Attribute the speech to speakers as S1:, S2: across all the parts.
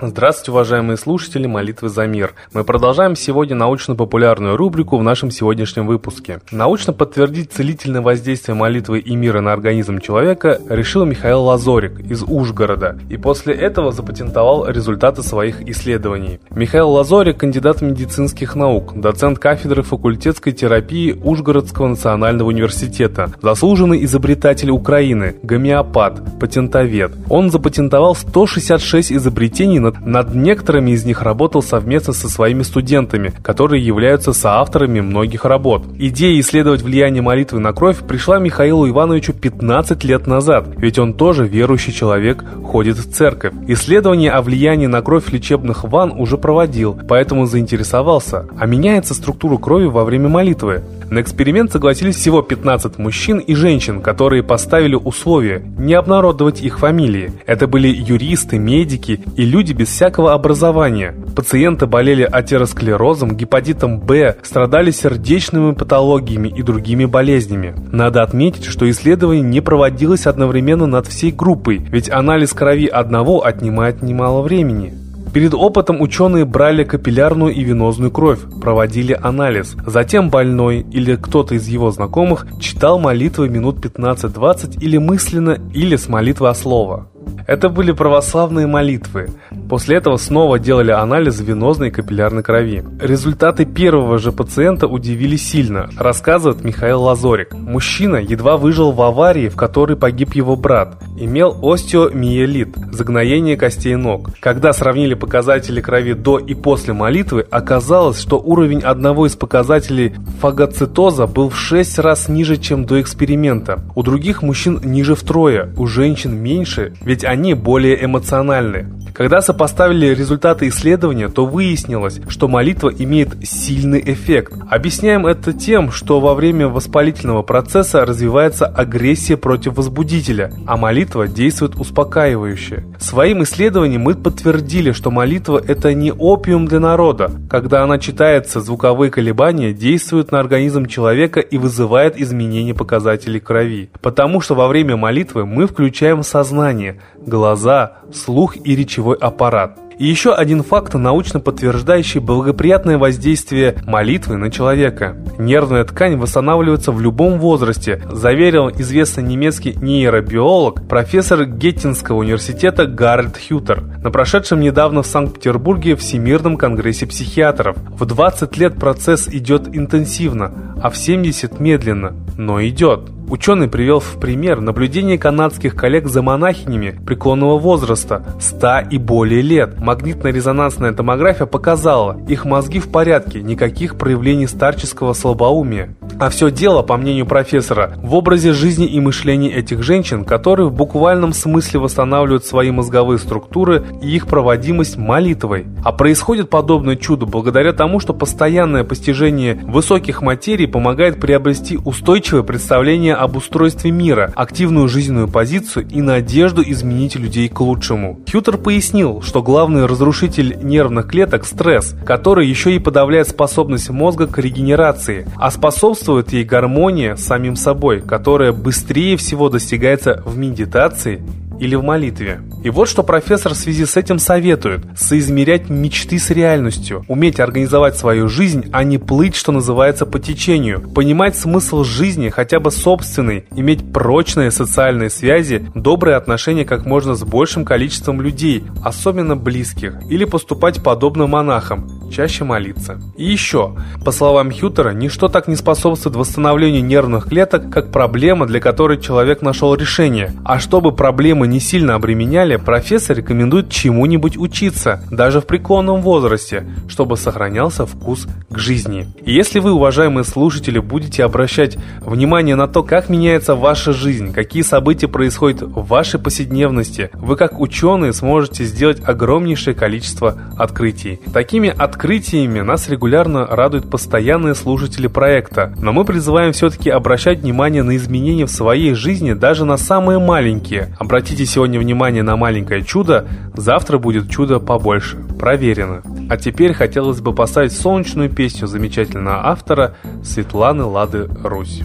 S1: Здравствуйте, уважаемые слушатели «Молитвы за мир». Мы продолжаем сегодня научно-популярную рубрику в нашем сегодняшнем выпуске. Научно подтвердить целительное воздействие молитвы и мира на организм человека решил Михаил Лазорик из Ужгорода и после этого запатентовал результаты своих исследований. Михаил Лазорик – кандидат медицинских наук, доцент кафедры факультетской терапии Ужгородского национального университета, заслуженный изобретатель Украины, гомеопат, патентовед. Он запатентовал 166 изобретений над, над некоторыми из них работал совместно со своими студентами, которые являются соавторами многих работ. Идея исследовать влияние молитвы на кровь пришла Михаилу Ивановичу 15 лет назад, ведь он тоже верующий человек, ходит в церковь. Исследование о влиянии на кровь лечебных ванн уже проводил, поэтому заинтересовался, а меняется структура крови во время молитвы. На эксперимент согласились всего 15 мужчин и женщин, которые поставили условие не обнародовать их фамилии. Это были юристы, медики и люди без всякого образования. Пациенты болели атеросклерозом, гепатитом Б, страдали сердечными патологиями и другими болезнями. Надо отметить, что исследование не проводилось одновременно над всей группой, ведь анализ крови одного отнимает немало времени. Перед опытом ученые брали капиллярную и венозную кровь, проводили анализ. Затем больной или кто-то из его знакомых читал молитвы минут 15-20 или мысленно, или с молитвы о слово. Это были православные молитвы. После этого снова делали анализ венозной и капиллярной крови. Результаты первого же пациента удивили сильно, рассказывает Михаил Лазорик. Мужчина едва выжил в аварии, в которой погиб его брат. Имел остеомиелит, загноение костей ног. Когда сравнили показатели крови до и после молитвы, оказалось, что уровень одного из показателей фагоцитоза был в 6 раз ниже, чем до эксперимента. У других мужчин ниже втрое, у женщин меньше, ведь они более эмоциональны. Когда сопоставили результаты исследования, то выяснилось, что молитва имеет сильный эффект. Объясняем это тем, что во время воспалительного процесса развивается агрессия против возбудителя, а молитва действует успокаивающе. Своим исследованием мы подтвердили, что молитва – это не опиум для народа. Когда она читается, звуковые колебания действуют на организм человека и вызывают изменение показателей крови. Потому что во время молитвы мы включаем сознание, глаза, слух и речевой аппарат. И еще один факт, научно подтверждающий благоприятное воздействие молитвы на человека. Нервная ткань восстанавливается в любом возрасте, заверил известный немецкий нейробиолог, профессор Геттинского университета Гарольд Хютер на прошедшем недавно в Санкт-Петербурге Всемирном конгрессе психиатров. В 20 лет процесс идет интенсивно, а в 70 медленно, но идет. Ученый привел в пример наблюдение канадских коллег за монахинями преклонного возраста, 100 и более лет. Магнитно-резонансная томография показала, их мозги в порядке, никаких проявлений старческого слабоумия. А все дело, по мнению профессора, в образе жизни и мышления этих женщин, которые в буквальном смысле восстанавливают свои мозговые структуры и их проводимость молитвой. А происходит подобное чудо благодаря тому, что постоянное постижение высоких материй помогает приобрести устойчивое представление об устройстве мира, активную жизненную позицию и надежду изменить людей к лучшему. Хьютер пояснил, что главный разрушитель нервных клеток – стресс, который еще и подавляет способность мозга к регенерации, а способствует ей гармония с самим собой, которая быстрее всего достигается в медитации или в молитве. И вот что профессор в связи с этим советует. Соизмерять мечты с реальностью. Уметь организовать свою жизнь, а не плыть, что называется, по течению. Понимать смысл жизни, хотя бы собственный. Иметь прочные социальные связи, добрые отношения как можно с большим количеством людей, особенно близких. Или поступать подобно монахам чаще молиться. И еще, по словам Хьютера, ничто так не способствует восстановлению нервных клеток, как проблема, для которой человек нашел решение. А чтобы проблемы не сильно обременяли, профессор рекомендует чему-нибудь учиться, даже в преклонном возрасте, чтобы сохранялся вкус к жизни. И если вы, уважаемые слушатели, будете обращать внимание на то, как меняется ваша жизнь, какие события происходят в вашей повседневности, вы как ученые сможете сделать огромнейшее количество открытий. Такими открытиями нас регулярно радуют постоянные слушатели проекта, но мы призываем все-таки обращать внимание на изменения в своей жизни даже на самые маленькие. Обратите сегодня внимание на маленькое чудо, завтра будет чудо побольше. Проверено. А теперь хотелось бы поставить солнечную песню замечательного автора Светланы Лады Русь.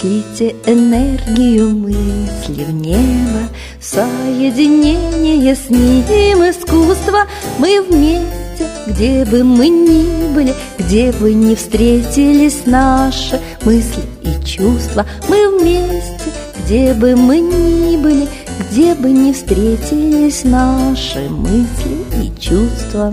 S2: Пошлите энергию мысли в небо, Соединение с ним искусство Мы вместе, где бы мы ни были, Где бы ни встретились наши мысли и чувства. Мы вместе, где бы мы ни были, Где бы ни встретились наши мысли и чувства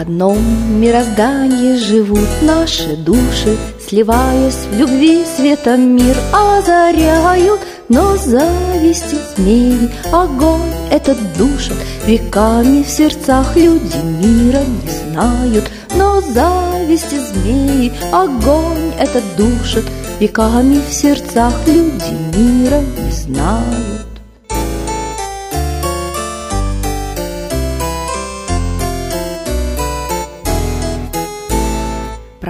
S2: одном мироздании живут наши души, Сливаясь в любви светом мир озаряют, Но зависти змеи огонь этот душит, Веками в сердцах люди мира не знают, Но зависти змеи огонь этот душит, Веками в сердцах люди мира не знают.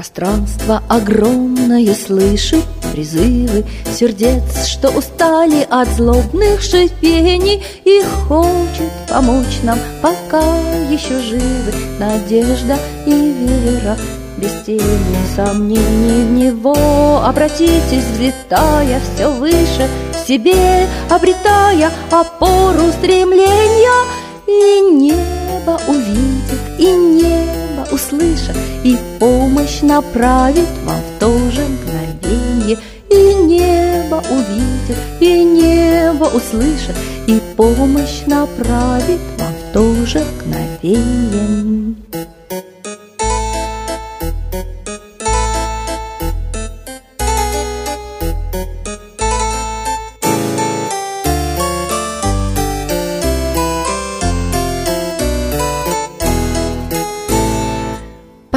S2: Пространство огромное слышит призывы Сердец, что устали от злобных шипений И хочет помочь нам, пока еще живы. Надежда и вера без тени сомнений в него. Обратитесь, взлетая все выше в себе Обретая опору стремления И небо увидит, и небо услышит и помощь направит вам в то же мгновенье И небо увидит, и небо услышит И помощь направит вам в то же мгновенье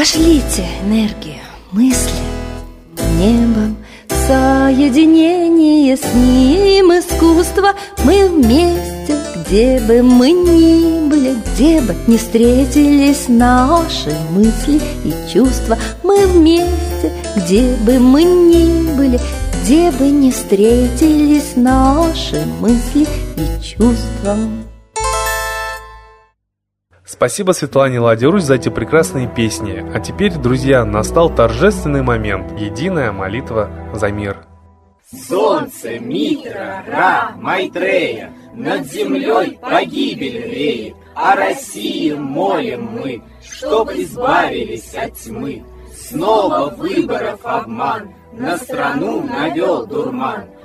S2: Пошлите энергию, мысли небом, Соединение с ним искусство Мы вместе, где бы мы ни были Где бы не встретились наши мысли и чувства. Мы вместе, где бы мы ни были Где бы не встретились наши мысли и чувства
S1: Спасибо Светлане Ладерусь за эти прекрасные песни. А теперь, друзья, настал торжественный момент. Единая молитва за мир.
S3: Солнце, Митра, Ра, Майтрея, Над землей погибель реет, О России молим мы, Чтоб избавились от тьмы. Снова выборов обман, На страну навел дурман,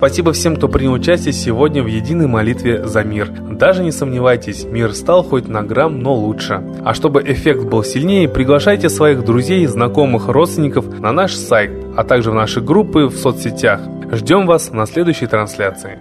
S1: Спасибо всем, кто принял участие сегодня в единой молитве за мир. Даже не сомневайтесь, мир стал хоть на грамм, но лучше. А чтобы эффект был сильнее, приглашайте своих друзей, знакомых, родственников на наш сайт, а также в наши группы в соцсетях. Ждем вас на следующей трансляции.